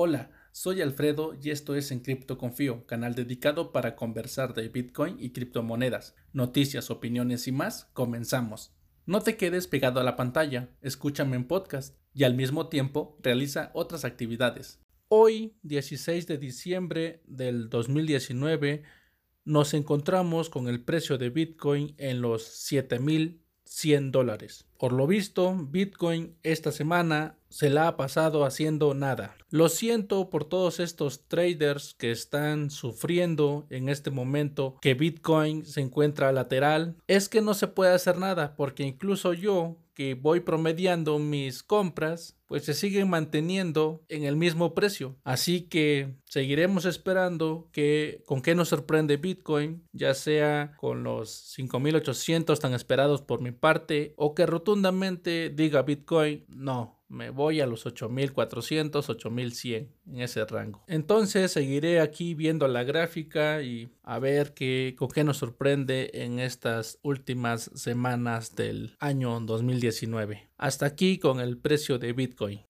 Hola, soy Alfredo y esto es En Cripto Confío, canal dedicado para conversar de Bitcoin y criptomonedas, noticias, opiniones y más. Comenzamos. No te quedes pegado a la pantalla, escúchame en podcast y al mismo tiempo realiza otras actividades. Hoy, 16 de diciembre del 2019, nos encontramos con el precio de Bitcoin en los 7100 dólares. Por lo visto, Bitcoin esta semana se la ha pasado haciendo nada. Lo siento por todos estos traders que están sufriendo en este momento que Bitcoin se encuentra lateral. Es que no se puede hacer nada porque incluso yo que voy promediando mis compras pues se siguen manteniendo en el mismo precio. Así que seguiremos esperando que con qué nos sorprende Bitcoin, ya sea con los 5800 tan esperados por mi parte o que rotundamente diga Bitcoin, no, me voy a los 8400, 8100 en ese rango. Entonces seguiré aquí viendo la gráfica y a ver qué, con qué nos sorprende en estas últimas semanas del año 2019. Hasta aquí con el precio de Bitcoin.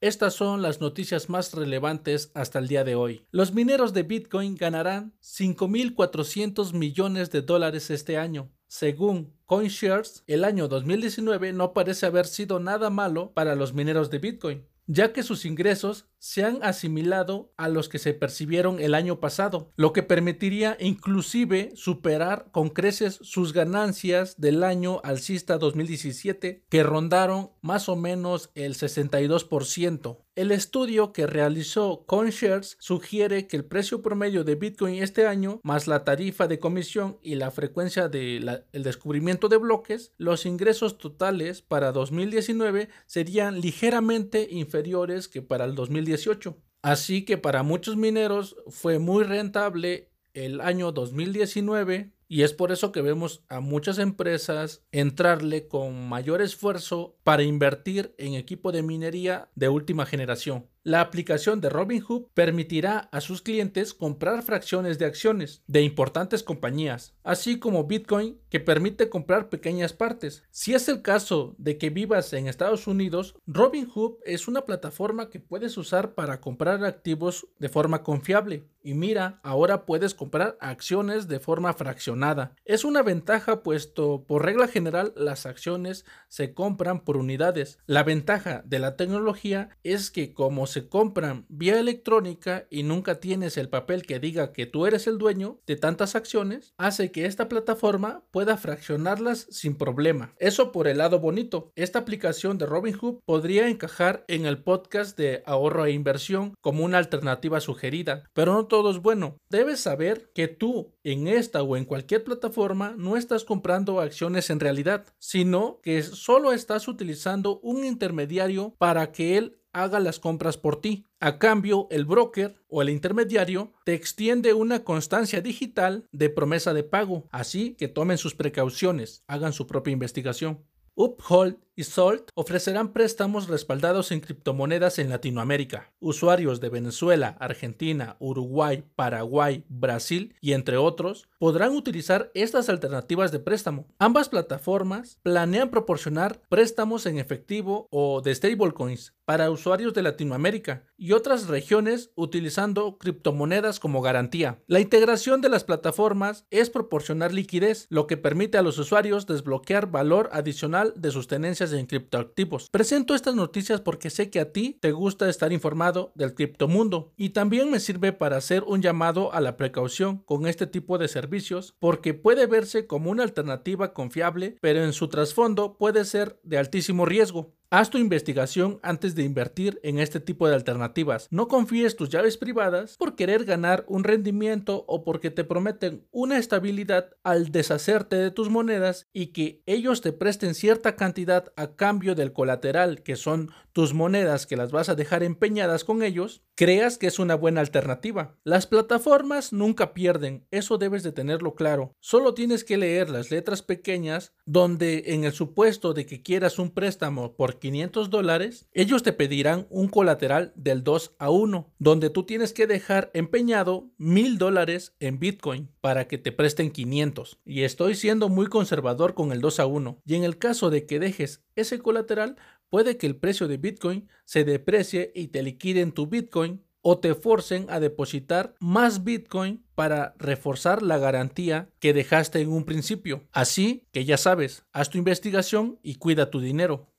Estas son las noticias más relevantes hasta el día de hoy. Los mineros de Bitcoin ganarán 5.400 millones de dólares este año. Según CoinShares, el año 2019 no parece haber sido nada malo para los mineros de Bitcoin, ya que sus ingresos se han asimilado a los que se percibieron el año pasado, lo que permitiría inclusive superar con creces sus ganancias del año alcista 2017, que rondaron más o menos el 62%. El estudio que realizó CoinShares sugiere que el precio promedio de Bitcoin este año, más la tarifa de comisión y la frecuencia del descubrimiento de bloques, los ingresos totales para 2019 serían ligeramente inferiores que para el 2018 Así que para muchos mineros fue muy rentable el año 2019 y es por eso que vemos a muchas empresas entrarle con mayor esfuerzo para invertir en equipo de minería de última generación. La aplicación de Robinhood permitirá a sus clientes comprar fracciones de acciones de importantes compañías, así como Bitcoin que permite comprar pequeñas partes. Si es el caso de que vivas en Estados Unidos, Robinhood es una plataforma que puedes usar para comprar activos de forma confiable. Y mira, ahora puedes comprar acciones de forma fraccionada. Es una ventaja puesto por regla general las acciones se compran por unidades. La ventaja de la tecnología es que como se compran vía electrónica y nunca tienes el papel que diga que tú eres el dueño de tantas acciones, hace que esta plataforma pueda fraccionarlas sin problema. Eso por el lado bonito. Esta aplicación de Robinhood podría encajar en el podcast de ahorro e inversión como una alternativa sugerida, pero no todo es bueno. Debes saber que tú en esta o en cualquier plataforma no estás comprando acciones en realidad, sino que solo estás utilizando un intermediario para que él haga las compras por ti. A cambio, el broker o el intermediario te extiende una constancia digital de promesa de pago, así que tomen sus precauciones, hagan su propia investigación. Uphold Salt ofrecerán préstamos respaldados en criptomonedas en Latinoamérica. Usuarios de Venezuela, Argentina, Uruguay, Paraguay, Brasil y entre otros podrán utilizar estas alternativas de préstamo. Ambas plataformas planean proporcionar préstamos en efectivo o de stablecoins para usuarios de Latinoamérica y otras regiones utilizando criptomonedas como garantía. La integración de las plataformas es proporcionar liquidez, lo que permite a los usuarios desbloquear valor adicional de sus tenencias en criptoactivos. Presento estas noticias porque sé que a ti te gusta estar informado del criptomundo y también me sirve para hacer un llamado a la precaución con este tipo de servicios porque puede verse como una alternativa confiable, pero en su trasfondo puede ser de altísimo riesgo. Haz tu investigación antes de invertir en este tipo de alternativas. No confíes tus llaves privadas por querer ganar un rendimiento o porque te prometen una estabilidad al deshacerte de tus monedas y que ellos te presten cierta cantidad a cambio del colateral que son tus monedas que las vas a dejar empeñadas con ellos, creas que es una buena alternativa. Las plataformas nunca pierden, eso debes de tenerlo claro. Solo tienes que leer las letras pequeñas donde en el supuesto de que quieras un préstamo por 500 dólares, ellos te pedirán un colateral del 2 a 1, donde tú tienes que dejar empeñado 1000 dólares en Bitcoin para que te presten 500. Y estoy siendo muy conservador con el 2 a 1. Y en el caso de que dejes ese colateral, puede que el precio de Bitcoin se deprecie y te liquiden tu Bitcoin o te forcen a depositar más Bitcoin para reforzar la garantía que dejaste en un principio. Así que ya sabes, haz tu investigación y cuida tu dinero.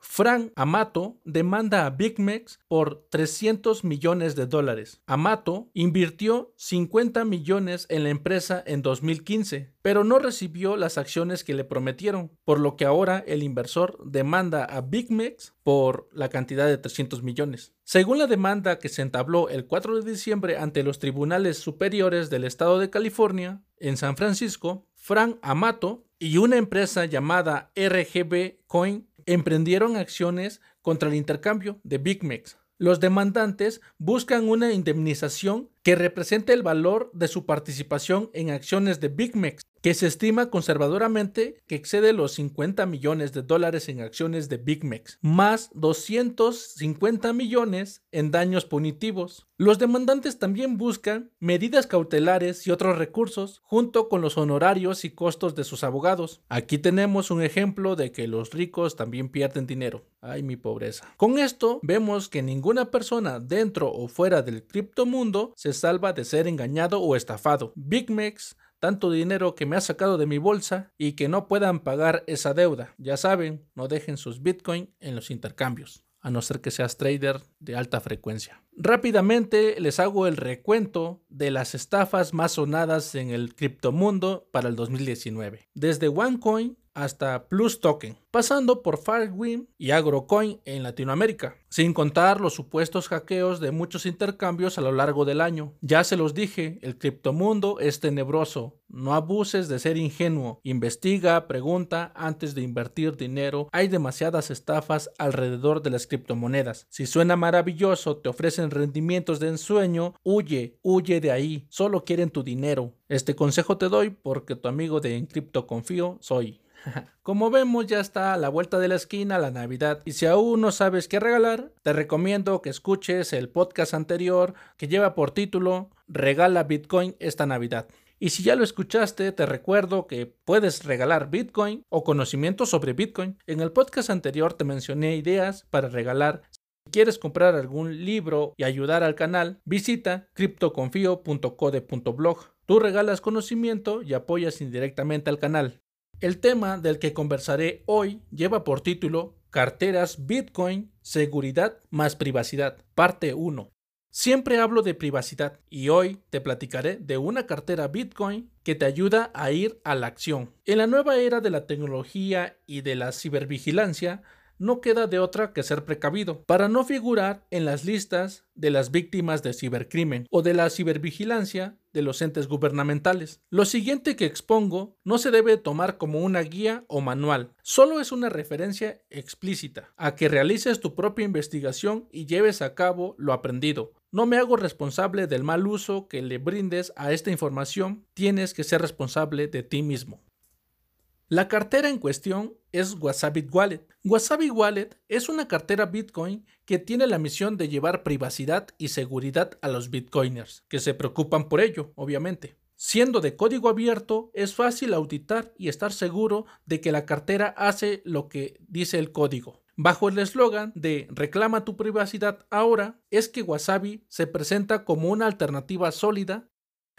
Frank Amato demanda a BigMex por 300 millones de dólares. Amato invirtió 50 millones en la empresa en 2015, pero no recibió las acciones que le prometieron, por lo que ahora el inversor demanda a BigMex por la cantidad de 300 millones. Según la demanda que se entabló el 4 de diciembre ante los tribunales superiores del estado de California, en San Francisco, Frank Amato y una empresa llamada RGB Coin emprendieron acciones contra el intercambio de BigMex. Los demandantes buscan una indemnización que represente el valor de su participación en acciones de BigMex que se estima conservadoramente que excede los 50 millones de dólares en acciones de BigMex, más 250 millones en daños punitivos. Los demandantes también buscan medidas cautelares y otros recursos junto con los honorarios y costos de sus abogados. Aquí tenemos un ejemplo de que los ricos también pierden dinero. Ay, mi pobreza. Con esto vemos que ninguna persona dentro o fuera del criptomundo se salva de ser engañado o estafado. BigMex tanto dinero que me ha sacado de mi bolsa y que no puedan pagar esa deuda. Ya saben, no dejen sus Bitcoin en los intercambios, a no ser que seas trader de alta frecuencia. Rápidamente les hago el recuento de las estafas más sonadas en el criptomundo para el 2019. Desde OneCoin hasta Plus Token, pasando por Firewind y Agrocoin en Latinoamérica, sin contar los supuestos hackeos de muchos intercambios a lo largo del año. Ya se los dije, el criptomundo es tenebroso. No abuses de ser ingenuo. Investiga, pregunta antes de invertir dinero. Hay demasiadas estafas alrededor de las criptomonedas. Si suena maravilloso, te ofrecen rendimientos de ensueño, huye, huye de ahí. Solo quieren tu dinero. Este consejo te doy porque tu amigo de Encripto Confío soy. Como vemos ya está a la vuelta de la esquina la Navidad y si aún no sabes qué regalar, te recomiendo que escuches el podcast anterior que lleva por título Regala Bitcoin esta Navidad. Y si ya lo escuchaste, te recuerdo que puedes regalar Bitcoin o conocimiento sobre Bitcoin. En el podcast anterior te mencioné ideas para regalar. Si quieres comprar algún libro y ayudar al canal, visita criptoconfio.code.blog. Tú regalas conocimiento y apoyas indirectamente al canal. El tema del que conversaré hoy lleva por título Carteras Bitcoin, Seguridad más Privacidad, parte 1. Siempre hablo de privacidad y hoy te platicaré de una cartera Bitcoin que te ayuda a ir a la acción. En la nueva era de la tecnología y de la cibervigilancia, no queda de otra que ser precavido para no figurar en las listas de las víctimas de cibercrimen o de la cibervigilancia de los entes gubernamentales. Lo siguiente que expongo no se debe tomar como una guía o manual, solo es una referencia explícita a que realices tu propia investigación y lleves a cabo lo aprendido. No me hago responsable del mal uso que le brindes a esta información, tienes que ser responsable de ti mismo. La cartera en cuestión es Wasabi Wallet. Wasabi Wallet es una cartera Bitcoin que tiene la misión de llevar privacidad y seguridad a los Bitcoiners, que se preocupan por ello, obviamente. Siendo de código abierto, es fácil auditar y estar seguro de que la cartera hace lo que dice el código. Bajo el eslogan de Reclama tu privacidad ahora, es que Wasabi se presenta como una alternativa sólida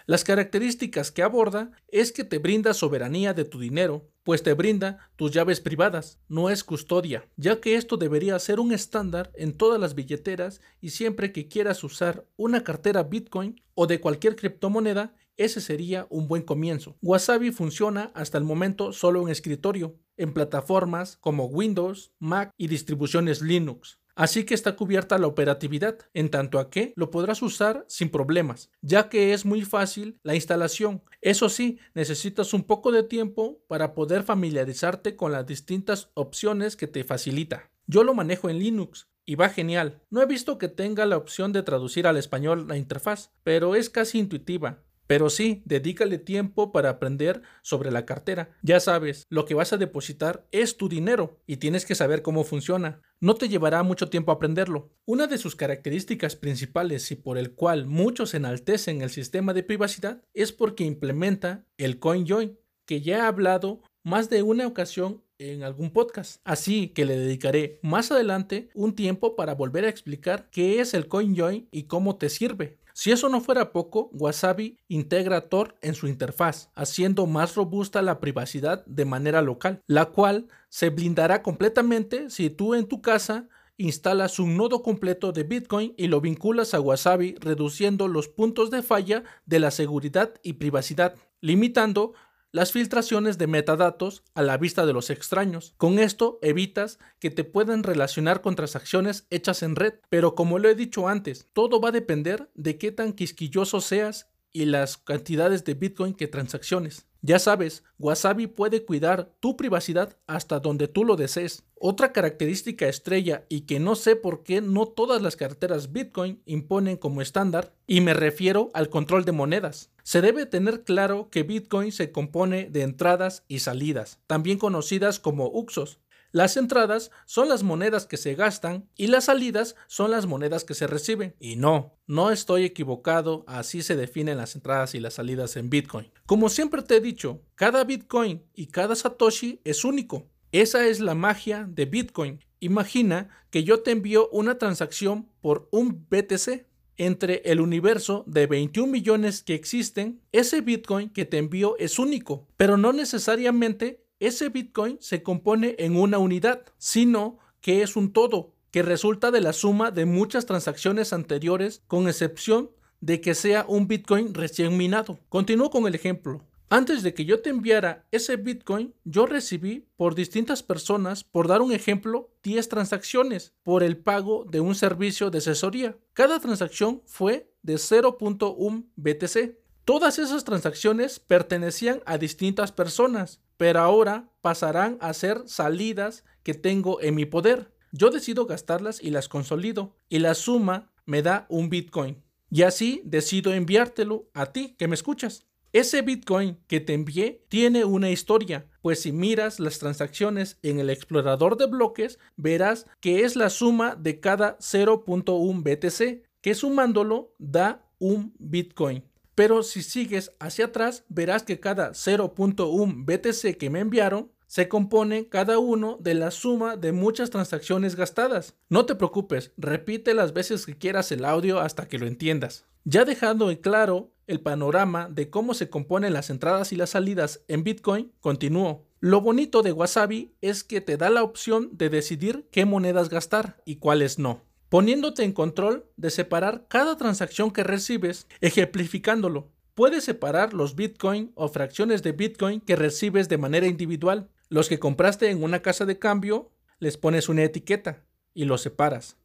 las características que aborda es que te brinda soberanía de tu dinero, pues te brinda tus llaves privadas, no es custodia, ya que esto debería ser un estándar en todas las billeteras y siempre que quieras usar una cartera Bitcoin o de cualquier criptomoneda, ese sería un buen comienzo. Wasabi funciona hasta el momento solo en escritorio, en plataformas como Windows, Mac y distribuciones Linux. Así que está cubierta la operatividad, en tanto a que lo podrás usar sin problemas, ya que es muy fácil la instalación. Eso sí, necesitas un poco de tiempo para poder familiarizarte con las distintas opciones que te facilita. Yo lo manejo en Linux, y va genial. No he visto que tenga la opción de traducir al español la interfaz, pero es casi intuitiva. Pero sí, dedícale tiempo para aprender sobre la cartera. Ya sabes, lo que vas a depositar es tu dinero y tienes que saber cómo funciona. No te llevará mucho tiempo aprenderlo. Una de sus características principales y por el cual muchos enaltecen el sistema de privacidad es porque implementa el CoinJoin, que ya he hablado más de una ocasión en algún podcast, así que le dedicaré más adelante un tiempo para volver a explicar qué es el CoinJoin y cómo te sirve. Si eso no fuera poco, Wasabi integra Tor en su interfaz, haciendo más robusta la privacidad de manera local, la cual se blindará completamente si tú en tu casa instalas un nodo completo de Bitcoin y lo vinculas a Wasabi, reduciendo los puntos de falla de la seguridad y privacidad, limitando las filtraciones de metadatos a la vista de los extraños. Con esto evitas que te puedan relacionar con transacciones hechas en red, pero como lo he dicho antes, todo va a depender de qué tan quisquilloso seas y las cantidades de Bitcoin que transacciones. Ya sabes, Wasabi puede cuidar tu privacidad hasta donde tú lo desees. Otra característica estrella y que no sé por qué no todas las carteras Bitcoin imponen como estándar, y me refiero al control de monedas. Se debe tener claro que Bitcoin se compone de entradas y salidas, también conocidas como UXOs, las entradas son las monedas que se gastan y las salidas son las monedas que se reciben. Y no, no estoy equivocado, así se definen las entradas y las salidas en Bitcoin. Como siempre te he dicho, cada Bitcoin y cada Satoshi es único. Esa es la magia de Bitcoin. Imagina que yo te envío una transacción por un BTC. Entre el universo de 21 millones que existen, ese Bitcoin que te envío es único, pero no necesariamente ese Bitcoin se compone en una unidad, sino que es un todo, que resulta de la suma de muchas transacciones anteriores, con excepción de que sea un Bitcoin recién minado. Continúo con el ejemplo. Antes de que yo te enviara ese Bitcoin, yo recibí por distintas personas, por dar un ejemplo, 10 transacciones por el pago de un servicio de asesoría. Cada transacción fue de 0.1 BTC. Todas esas transacciones pertenecían a distintas personas, pero ahora pasarán a ser salidas que tengo en mi poder. Yo decido gastarlas y las consolido, y la suma me da un Bitcoin. Y así decido enviártelo a ti que me escuchas. Ese Bitcoin que te envié tiene una historia, pues si miras las transacciones en el explorador de bloques, verás que es la suma de cada 0.1 BTC, que sumándolo da un Bitcoin. Pero si sigues hacia atrás, verás que cada 0.1 BTC que me enviaron se compone cada uno de la suma de muchas transacciones gastadas. No te preocupes, repite las veces que quieras el audio hasta que lo entiendas. Ya dejando en claro el panorama de cómo se componen las entradas y las salidas en Bitcoin, continúo. Lo bonito de Wasabi es que te da la opción de decidir qué monedas gastar y cuáles no poniéndote en control de separar cada transacción que recibes, ejemplificándolo. Puedes separar los Bitcoin o fracciones de Bitcoin que recibes de manera individual. Los que compraste en una casa de cambio, les pones una etiqueta y los separas.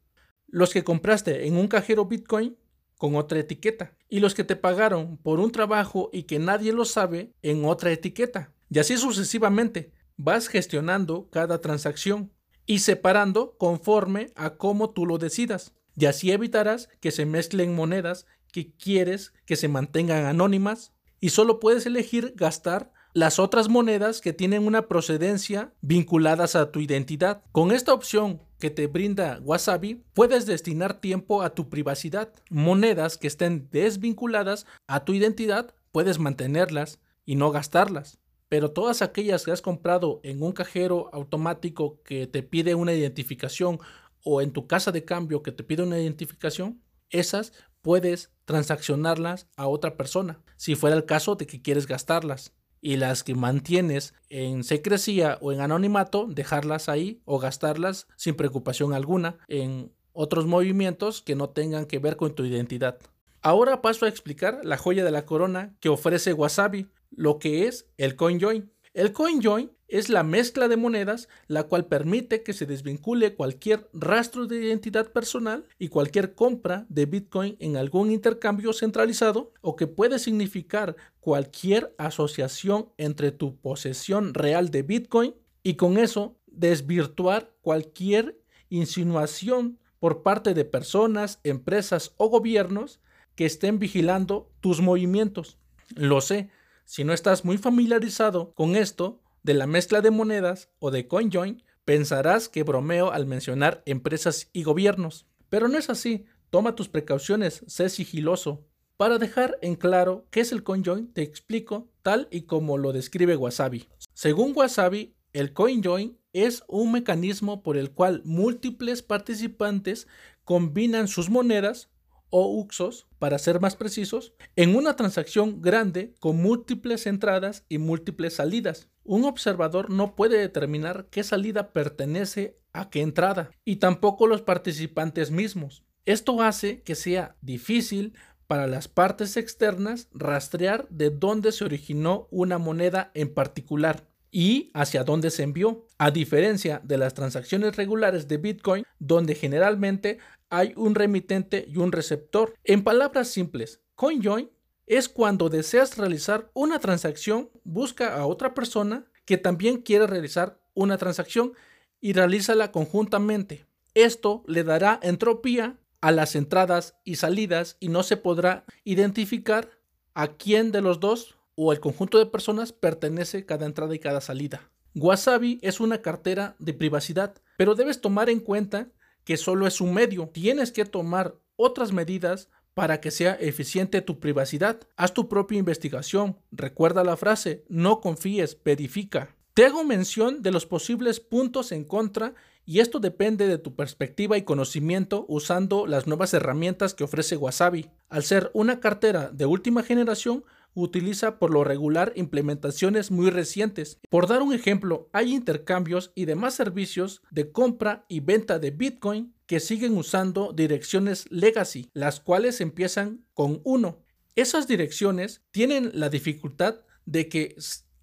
Los que compraste en un cajero Bitcoin, con otra etiqueta. Y los que te pagaron por un trabajo y que nadie lo sabe, en otra etiqueta. Y así sucesivamente, vas gestionando cada transacción y separando conforme a cómo tú lo decidas. Y así evitarás que se mezclen monedas que quieres que se mantengan anónimas y solo puedes elegir gastar las otras monedas que tienen una procedencia vinculadas a tu identidad. Con esta opción que te brinda Wasabi, puedes destinar tiempo a tu privacidad. Monedas que estén desvinculadas a tu identidad, puedes mantenerlas y no gastarlas pero todas aquellas que has comprado en un cajero automático que te pide una identificación o en tu casa de cambio que te pide una identificación, esas puedes transaccionarlas a otra persona, si fuera el caso de que quieres gastarlas. Y las que mantienes en secrecía o en anonimato, dejarlas ahí o gastarlas sin preocupación alguna en otros movimientos que no tengan que ver con tu identidad. Ahora paso a explicar la joya de la corona que ofrece Wasabi, lo que es el CoinJoin. El CoinJoin es la mezcla de monedas la cual permite que se desvincule cualquier rastro de identidad personal y cualquier compra de Bitcoin en algún intercambio centralizado o que puede significar cualquier asociación entre tu posesión real de Bitcoin y con eso desvirtuar cualquier insinuación por parte de personas, empresas o gobiernos que estén vigilando tus movimientos. Lo sé, si no estás muy familiarizado con esto de la mezcla de monedas o de CoinJoin, pensarás que bromeo al mencionar empresas y gobiernos. Pero no es así, toma tus precauciones, sé sigiloso. Para dejar en claro qué es el CoinJoin, te explico tal y como lo describe Wasabi. Según Wasabi, el CoinJoin es un mecanismo por el cual múltiples participantes combinan sus monedas o UXOS, para ser más precisos, en una transacción grande con múltiples entradas y múltiples salidas. Un observador no puede determinar qué salida pertenece a qué entrada, y tampoco los participantes mismos. Esto hace que sea difícil para las partes externas rastrear de dónde se originó una moneda en particular y hacia dónde se envió, a diferencia de las transacciones regulares de Bitcoin, donde generalmente hay un remitente y un receptor. En palabras simples, CoinJoin es cuando deseas realizar una transacción, busca a otra persona que también quiere realizar una transacción y realízala conjuntamente. Esto le dará entropía a las entradas y salidas y no se podrá identificar a quién de los dos o el conjunto de personas pertenece cada entrada y cada salida. Wasabi es una cartera de privacidad, pero debes tomar en cuenta que solo es un medio. Tienes que tomar otras medidas para que sea eficiente tu privacidad. Haz tu propia investigación. Recuerda la frase, no confíes, verifica. Te hago mención de los posibles puntos en contra y esto depende de tu perspectiva y conocimiento usando las nuevas herramientas que ofrece Wasabi. Al ser una cartera de última generación, utiliza por lo regular implementaciones muy recientes. Por dar un ejemplo, hay intercambios y demás servicios de compra y venta de Bitcoin que siguen usando direcciones legacy, las cuales empiezan con 1. Esas direcciones tienen la dificultad de que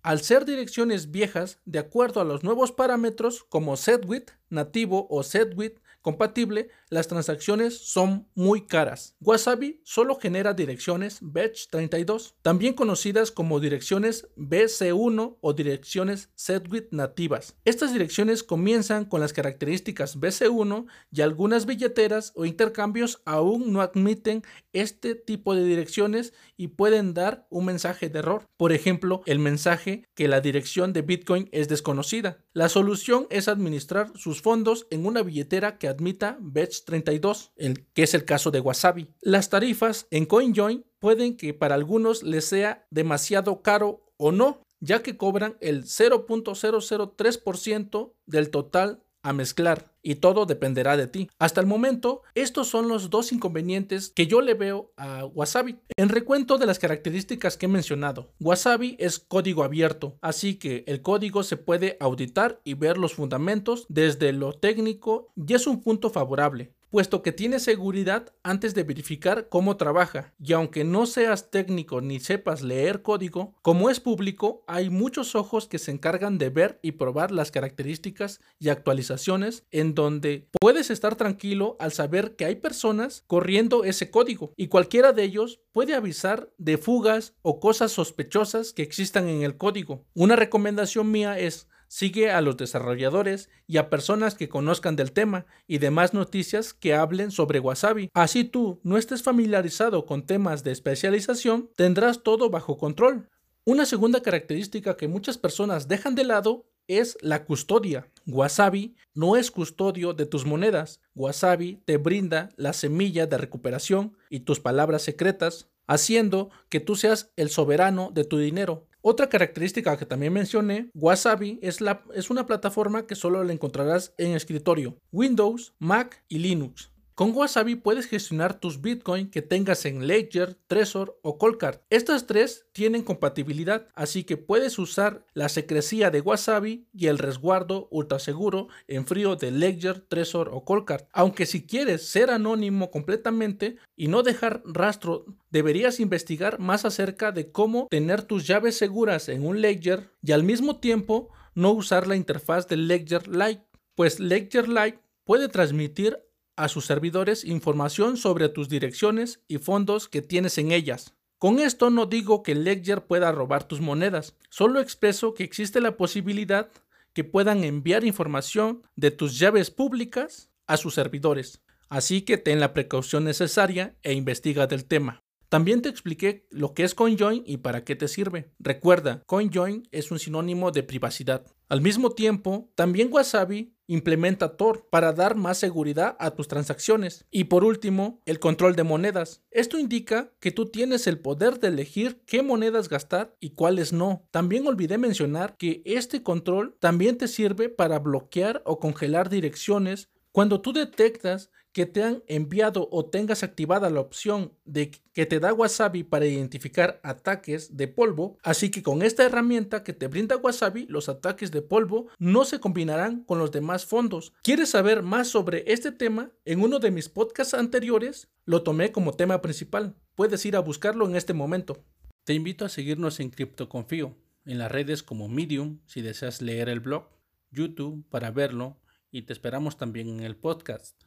al ser direcciones viejas, de acuerdo a los nuevos parámetros como setwidth nativo o setwidth compatible, las transacciones son muy caras. Wasabi solo genera direcciones Batch32, también conocidas como direcciones BC1 o direcciones SetWidth nativas. Estas direcciones comienzan con las características BC1 y algunas billeteras o intercambios aún no admiten este tipo de direcciones y pueden dar un mensaje de error. Por ejemplo, el mensaje que la dirección de Bitcoin es desconocida. La solución es administrar sus fondos en una billetera que admita Batch 32, el, que es el caso de Wasabi. Las tarifas en CoinJoin pueden que para algunos les sea demasiado caro o no, ya que cobran el 0.003% del total a mezclar y todo dependerá de ti. Hasta el momento, estos son los dos inconvenientes que yo le veo a Wasabi. En recuento de las características que he mencionado, Wasabi es código abierto, así que el código se puede auditar y ver los fundamentos desde lo técnico y es un punto favorable puesto que tiene seguridad antes de verificar cómo trabaja. Y aunque no seas técnico ni sepas leer código, como es público, hay muchos ojos que se encargan de ver y probar las características y actualizaciones en donde puedes estar tranquilo al saber que hay personas corriendo ese código y cualquiera de ellos puede avisar de fugas o cosas sospechosas que existan en el código. Una recomendación mía es Sigue a los desarrolladores y a personas que conozcan del tema y demás noticias que hablen sobre Wasabi. Así tú no estés familiarizado con temas de especialización, tendrás todo bajo control. Una segunda característica que muchas personas dejan de lado es la custodia. Wasabi no es custodio de tus monedas. Wasabi te brinda la semilla de recuperación y tus palabras secretas, haciendo que tú seas el soberano de tu dinero. Otra característica que también mencioné, Wasabi es, es una plataforma que solo la encontrarás en escritorio, Windows, Mac y Linux. Con Wasabi puedes gestionar tus Bitcoin que tengas en Ledger, Trezor o Coldcard. Estas tres tienen compatibilidad, así que puedes usar la secrecía de Wasabi y el resguardo ultra seguro en frío de Ledger, Trezor o Coldcard. Aunque si quieres ser anónimo completamente y no dejar rastro, deberías investigar más acerca de cómo tener tus llaves seguras en un Ledger y al mismo tiempo no usar la interfaz de Ledger Lite, pues Ledger Lite puede transmitir a sus servidores información sobre tus direcciones y fondos que tienes en ellas. Con esto no digo que Ledger pueda robar tus monedas, solo expreso que existe la posibilidad que puedan enviar información de tus llaves públicas a sus servidores. Así que ten la precaución necesaria e investiga del tema. También te expliqué lo que es CoinJoin y para qué te sirve. Recuerda, CoinJoin es un sinónimo de privacidad. Al mismo tiempo, también Wasabi implementa Tor para dar más seguridad a tus transacciones. Y por último, el control de monedas. Esto indica que tú tienes el poder de elegir qué monedas gastar y cuáles no. También olvidé mencionar que este control también te sirve para bloquear o congelar direcciones cuando tú detectas que te han enviado o tengas activada la opción de que te da Wasabi para identificar ataques de polvo, así que con esta herramienta que te brinda Wasabi, los ataques de polvo no se combinarán con los demás fondos. ¿Quieres saber más sobre este tema? En uno de mis podcasts anteriores lo tomé como tema principal. Puedes ir a buscarlo en este momento. Te invito a seguirnos en CryptoConfío, en las redes como Medium si deseas leer el blog, YouTube para verlo y te esperamos también en el podcast.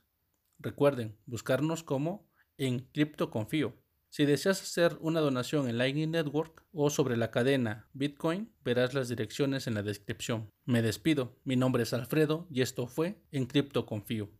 Recuerden buscarnos como en Cripto Confío. Si deseas hacer una donación en Lightning Network o sobre la cadena Bitcoin, verás las direcciones en la descripción. Me despido, mi nombre es Alfredo y esto fue en Cripto Confío.